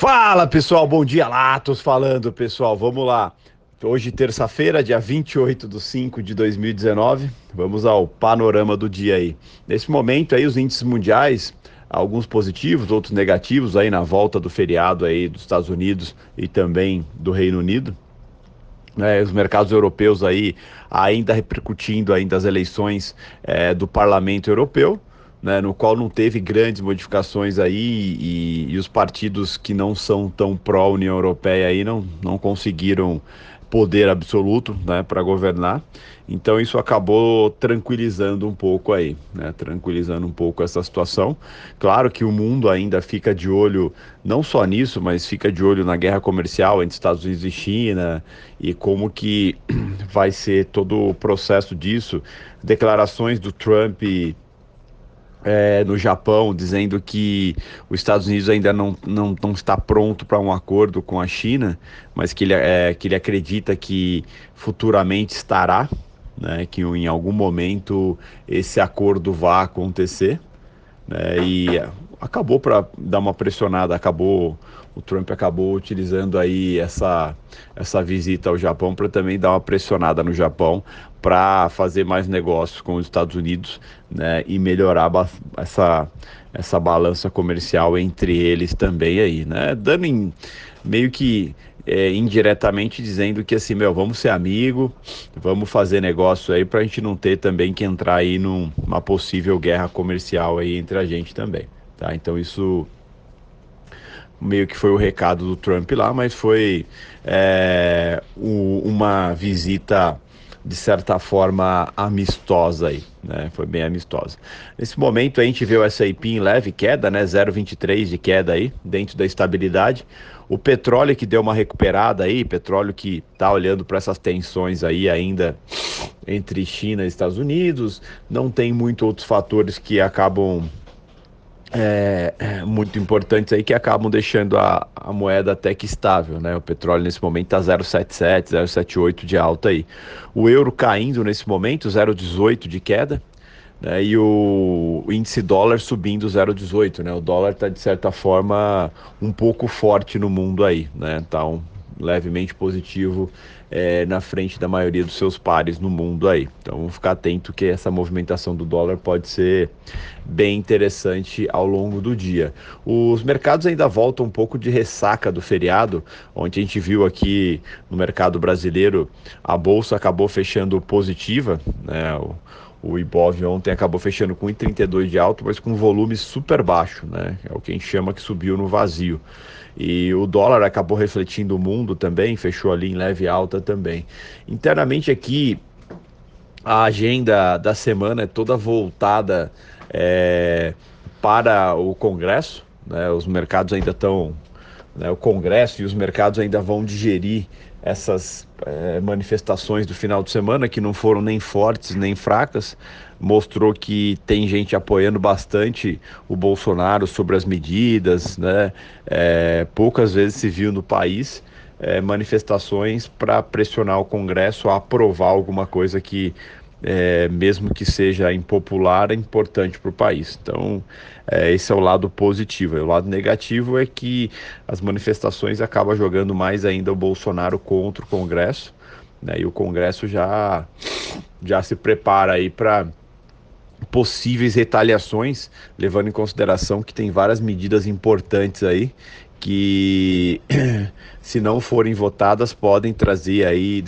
Fala pessoal, bom dia, Latos falando pessoal, vamos lá. Hoje, terça-feira, dia 28 de 5 de 2019, vamos ao panorama do dia aí. Nesse momento aí, os índices mundiais, alguns positivos, outros negativos aí na volta do feriado aí dos Estados Unidos e também do Reino Unido. É, os mercados europeus aí ainda repercutindo ainda as eleições é, do Parlamento Europeu né, no qual não teve grandes modificações aí e, e os partidos que não são tão pró-União Europeia aí não, não conseguiram poder absoluto né, para governar. Então isso acabou tranquilizando um pouco aí, né, tranquilizando um pouco essa situação. Claro que o mundo ainda fica de olho não só nisso, mas fica de olho na guerra comercial entre Estados Unidos e China e como que vai ser todo o processo disso. Declarações do Trump é, no Japão, dizendo que os Estados Unidos ainda não, não, não está pronto para um acordo com a China, mas que ele, é, que ele acredita que futuramente estará, né, que em algum momento esse acordo vá acontecer. Né, e acabou para dar uma pressionada, acabou o Trump acabou utilizando aí essa, essa visita ao Japão para também dar uma pressionada no Japão para fazer mais negócios com os Estados Unidos né, e melhorar essa, essa balança comercial entre eles também aí, né? Dando em, meio que é, indiretamente dizendo que assim, meu, vamos ser amigo, vamos fazer negócio aí para a gente não ter também que entrar aí numa possível guerra comercial aí entre a gente também, tá? Então isso meio que foi o recado do Trump lá, mas foi é, o, uma visita de certa forma amistosa aí, né? Foi bem amistosa. Nesse momento a gente vê o S&P em leve queda, né? 0,23 de queda aí, dentro da estabilidade. O petróleo que deu uma recuperada aí, petróleo que tá olhando para essas tensões aí ainda entre China e Estados Unidos, não tem muito outros fatores que acabam é, é, muito importantes aí que acabam deixando a, a, moeda até que estável, né? O petróleo nesse momento está 0,77, 0,78 de alta aí. O euro caindo nesse momento, 0,18 de queda, né? E o, o índice dólar subindo 0,18, né? O dólar está de certa forma um pouco forte no mundo aí, né? Um, levemente positivo é, na frente da maioria dos seus pares no mundo aí. Então ficar atento que essa movimentação do dólar pode ser bem interessante ao longo do dia. Os mercados ainda voltam um pouco de ressaca do feriado, onde a gente viu aqui no mercado brasileiro a bolsa acabou fechando positiva, né? O, o Ibov ontem acabou fechando com 1,32 de alto, mas com volume super baixo, né? É o que a gente chama que subiu no vazio. E o dólar acabou refletindo o mundo também, fechou ali em leve alta também. Internamente aqui, a agenda da semana é toda voltada é, para o Congresso. Né? Os mercados ainda estão. Né? o Congresso e os mercados ainda vão digerir essas é, manifestações do final de semana, que não foram nem fortes nem fracas, mostrou que tem gente apoiando bastante o Bolsonaro sobre as medidas, né? É, poucas vezes se viu no país é, manifestações para pressionar o Congresso a aprovar alguma coisa que é, mesmo que seja impopular, é importante para o país. Então, é, esse é o lado positivo. E o lado negativo é que as manifestações acabam jogando mais ainda o Bolsonaro contra o Congresso, né, e o Congresso já, já se prepara aí para possíveis retaliações, levando em consideração que tem várias medidas importantes aí que se não forem votadas podem trazer aí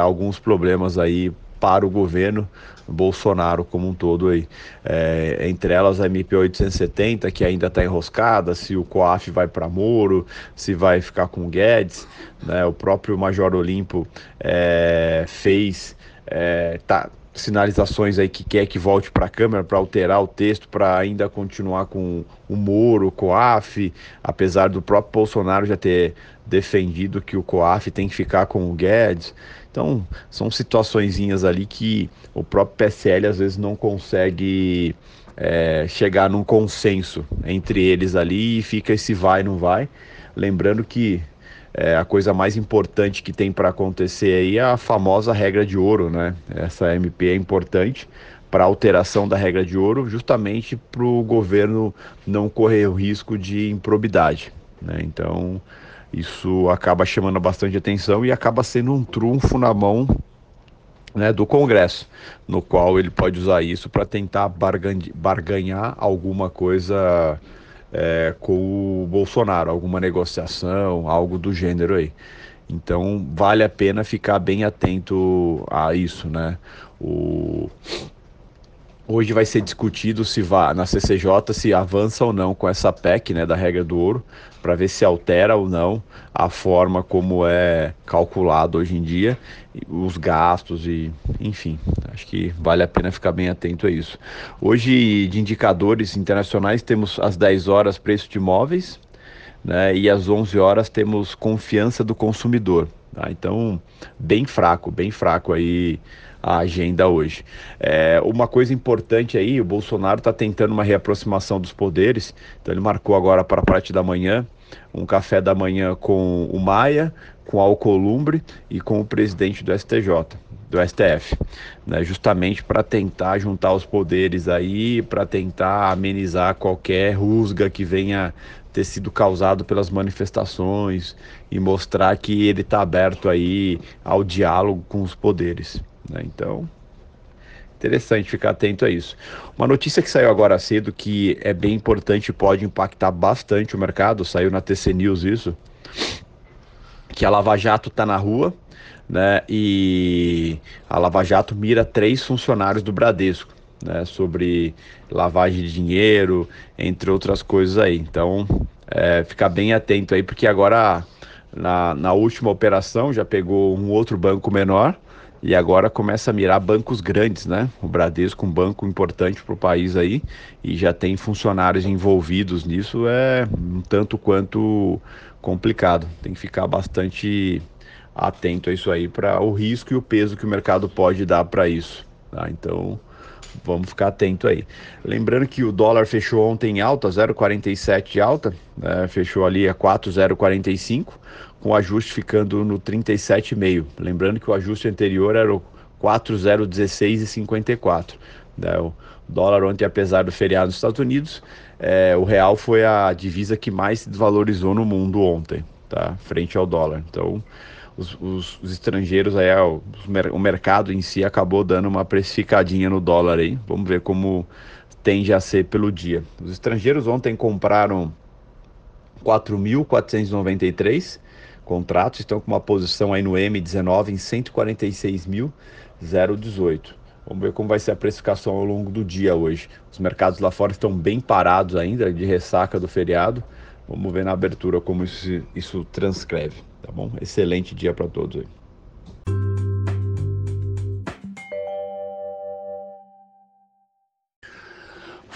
alguns problemas aí para o governo Bolsonaro como um todo aí. É, entre elas a MP 870, que ainda está enroscada, se o COAF vai para Moro, se vai ficar com o Guedes, né? o próprio Major Olimpo é, fez, é, tá, sinalizações aí que quer que volte para a Câmara para alterar o texto para ainda continuar com o Moro, o COAF, apesar do próprio Bolsonaro já ter defendido que o COAF tem que ficar com o Guedes. Então, são situaçõezinhas ali que o próprio PSL às vezes não consegue é, chegar num consenso entre eles ali e fica esse vai, não vai. Lembrando que é, a coisa mais importante que tem para acontecer aí é a famosa regra de ouro, né? Essa MP é importante para alteração da regra de ouro, justamente para o governo não correr o risco de improbidade. Né? Então, isso acaba chamando bastante atenção e acaba sendo um trunfo na mão né, do Congresso, no qual ele pode usar isso para tentar barganhar alguma coisa é, com o Bolsonaro, alguma negociação, algo do gênero aí. Então vale a pena ficar bem atento a isso, né? O... Hoje vai ser discutido se vá na CCJ se avança ou não com essa PEC, né, da regra do ouro, para ver se altera ou não a forma como é calculado hoje em dia, os gastos e, enfim, acho que vale a pena ficar bem atento a isso. Hoje, de indicadores internacionais, temos às 10 horas preço de imóveis, né, e às 11 horas temos confiança do consumidor. Tá? Então, bem fraco, bem fraco aí a agenda hoje. É, uma coisa importante aí, o Bolsonaro está tentando uma reaproximação dos poderes, então ele marcou agora para a parte da manhã um café da manhã com o Maia, com Alcolumbre e com o presidente do STJ, do STF, né, justamente para tentar juntar os poderes aí, para tentar amenizar qualquer rusga que venha ter sido causado pelas manifestações e mostrar que ele está aberto aí ao diálogo com os poderes. Né? Então, interessante ficar atento a isso. Uma notícia que saiu agora cedo que é bem importante e pode impactar bastante o mercado, saiu na TC News isso, que a Lava Jato está na rua, né? E a Lava Jato mira três funcionários do Bradesco, né? Sobre lavagem de dinheiro, entre outras coisas aí. Então, é, bem atento aí, porque agora na, na última operação já pegou um outro banco menor e agora começa a mirar bancos grandes, né? O Bradesco, um banco importante para o país aí, e já tem funcionários envolvidos nisso, é um tanto quanto complicado. Tem que ficar bastante atento a isso aí para o risco e o peso que o mercado pode dar para isso. Tá? Então vamos ficar atento aí. Lembrando que o dólar fechou ontem em alta, 0,47 de alta, né? fechou ali a 4,045 com o ajuste ficando no 37,5. Lembrando que o ajuste anterior era o 4,016,54. Né? O dólar ontem, apesar do feriado nos Estados Unidos, é, o real foi a divisa que mais se desvalorizou no mundo ontem, tá? frente ao dólar. Então, os, os, os estrangeiros, aí, o, o mercado em si acabou dando uma precificadinha no dólar aí. Vamos ver como tende a ser pelo dia. Os estrangeiros ontem compraram 4.493 contratos estão com uma posição aí no M19 em 146.018. Vamos ver como vai ser a precificação ao longo do dia hoje. Os mercados lá fora estão bem parados ainda, de ressaca do feriado. Vamos ver na abertura como isso, isso transcreve, tá bom? Excelente dia para todos aí.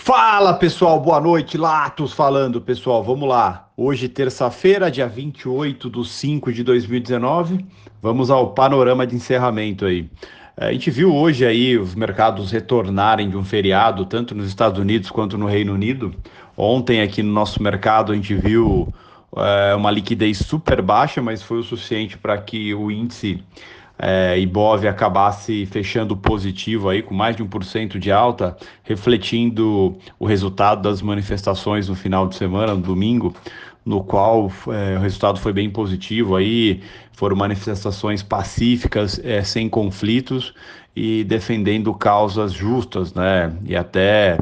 Fala pessoal, boa noite, Latos falando pessoal, vamos lá. Hoje, terça-feira, dia 28 de 5 de 2019, vamos ao panorama de encerramento aí. A gente viu hoje aí os mercados retornarem de um feriado, tanto nos Estados Unidos quanto no Reino Unido. Ontem, aqui no nosso mercado, a gente viu é, uma liquidez super baixa, mas foi o suficiente para que o índice é, Ibov acabasse fechando positivo aí com mais de 1% de alta, refletindo o resultado das manifestações no final de semana, no domingo, no qual é, o resultado foi bem positivo aí, foram manifestações pacíficas, é, sem conflitos e defendendo causas justas, né? E até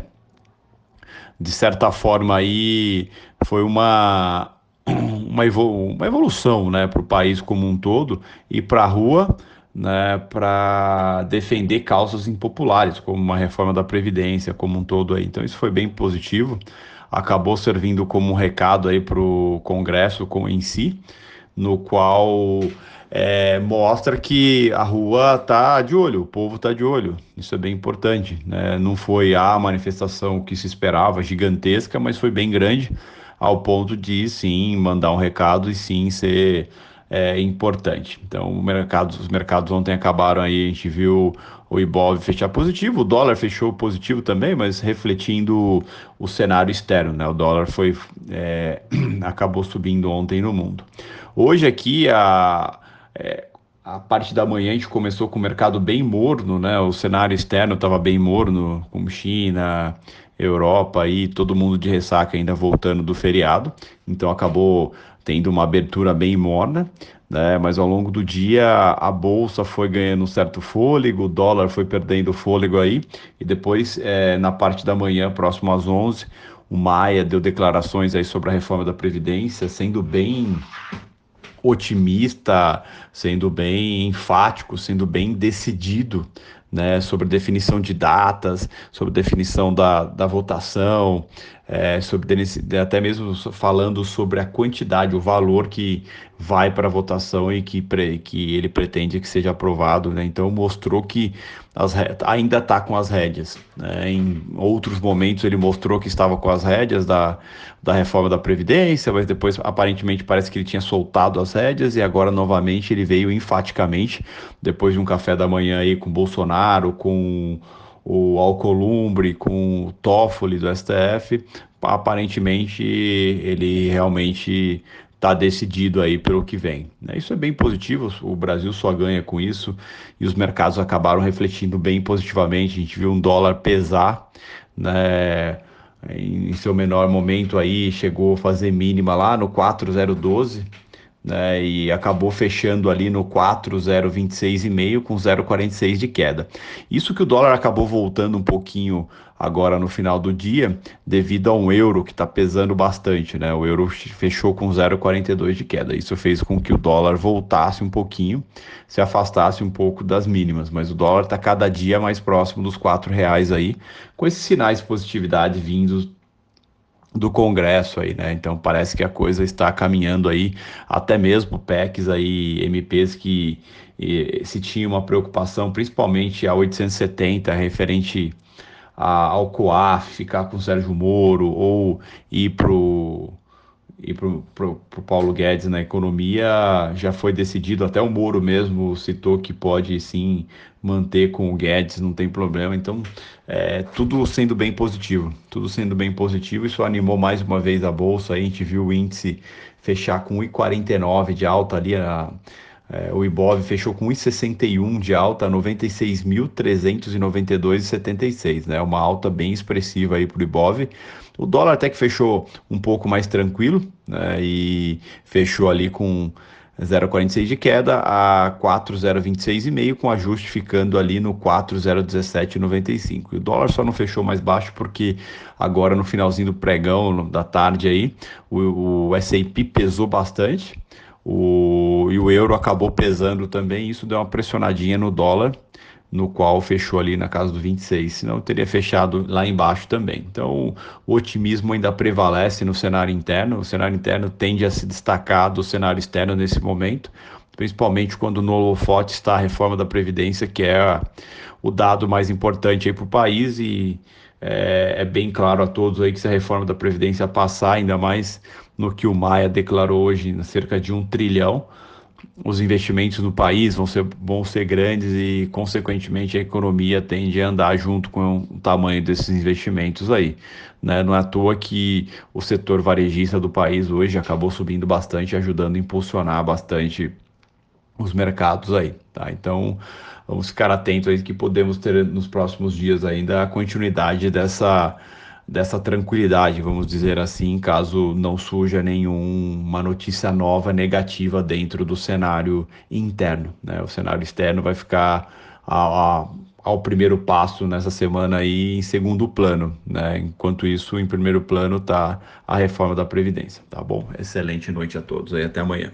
de certa forma aí foi uma uma, uma evolução né, para o país como um todo e para a rua né, para defender causas impopulares, como uma reforma da Previdência como um todo. Aí. Então isso foi bem positivo, acabou servindo como um recado para o Congresso em si, no qual é, mostra que a rua está de olho, o povo está de olho. Isso é bem importante. Né? Não foi a manifestação que se esperava, gigantesca, mas foi bem grande ao ponto de sim mandar um recado e sim ser é, importante. Então, mercado, os mercados ontem acabaram aí, a gente viu o Ibov fechar positivo, o dólar fechou positivo também, mas refletindo o cenário externo, né? O dólar foi é, acabou subindo ontem no mundo. Hoje aqui a é, a parte da manhã a gente começou com o mercado bem morno, né? O cenário externo estava bem morno, como China, Europa e todo mundo de ressaca ainda voltando do feriado, então acabou tendo uma abertura bem morna, né? Mas ao longo do dia a bolsa foi ganhando um certo fôlego, o dólar foi perdendo fôlego aí, e depois é, na parte da manhã, próximo às 11, o Maia deu declarações aí sobre a reforma da Previdência, sendo bem otimista, sendo bem enfático, sendo bem decidido né, sobre definição de datas, sobre definição da, da votação, é, sobre até mesmo falando sobre a quantidade, o valor que vai para votação e que, pre, que ele pretende que seja aprovado. Né? Então mostrou que as, ainda está com as rédeas. Né? Em outros momentos ele mostrou que estava com as rédeas da, da reforma da Previdência, mas depois aparentemente parece que ele tinha soltado as rédeas e agora novamente ele veio enfaticamente, depois de um café da manhã aí com Bolsonaro, com o Alcolumbre, com o Toffoli do STF, aparentemente ele realmente está decidido aí pelo que vem. Né? Isso é bem positivo, o Brasil só ganha com isso e os mercados acabaram refletindo bem positivamente. A gente viu um dólar pesar, né? Em seu menor momento aí chegou a fazer mínima lá no 4,012 né, e acabou fechando ali no 4,026,5 com 0,46 de queda. Isso que o dólar acabou voltando um pouquinho agora no final do dia, devido a um euro que está pesando bastante, né? O euro fechou com 0,42 de queda. Isso fez com que o dólar voltasse um pouquinho, se afastasse um pouco das mínimas, mas o dólar está cada dia mais próximo dos quatro reais aí, com esses sinais de positividade vindos do Congresso aí, né? Então parece que a coisa está caminhando aí, até mesmo PECs aí, MPs que e, se tinha uma preocupação, principalmente a 870 referente a, ao COAF, ficar com o Sérgio Moro ou ir pro e para o Paulo Guedes na economia já foi decidido, até o Moro mesmo citou que pode sim manter com o Guedes, não tem problema. Então, é, tudo sendo bem positivo, tudo sendo bem positivo. Isso animou mais uma vez a bolsa. a gente viu o índice fechar com 1,49 de alta ali. A, é, o Ibov fechou com 1,61 de alta, 96.392,76, né? Uma alta bem expressiva aí para o Ibov. O dólar até que fechou um pouco mais tranquilo, né? E fechou ali com 0,46 de queda a 4,026,5, com ajuste ficando ali no 4,017,95. E o dólar só não fechou mais baixo porque agora no finalzinho do pregão da tarde aí, o, o S&P pesou bastante, o, e o euro acabou pesando também, isso deu uma pressionadinha no dólar, no qual fechou ali na casa do 26, senão teria fechado lá embaixo também. Então, o otimismo ainda prevalece no cenário interno, o cenário interno tende a se destacar do cenário externo nesse momento, principalmente quando no holofote está a reforma da Previdência, que é o dado mais importante para o país e é, é, bem claro a todos aí que se a reforma da Previdência passar, ainda mais no que o Maia declarou hoje, cerca de um trilhão, os investimentos no país vão ser, vão ser grandes e, consequentemente, a economia tende a andar junto com o tamanho desses investimentos aí. Né? Não é à toa que o setor varejista do país hoje acabou subindo bastante, ajudando a impulsionar bastante os mercados aí. Tá? Então, vamos ficar atentos aí que podemos ter nos próximos dias ainda a continuidade dessa dessa tranquilidade, vamos dizer assim, caso não surja nenhuma notícia nova negativa dentro do cenário interno. Né? O cenário externo vai ficar a, a, ao primeiro passo nessa semana aí em segundo plano, né? Enquanto isso, em primeiro plano está a reforma da Previdência, tá bom? Excelente noite a todos aí, até amanhã.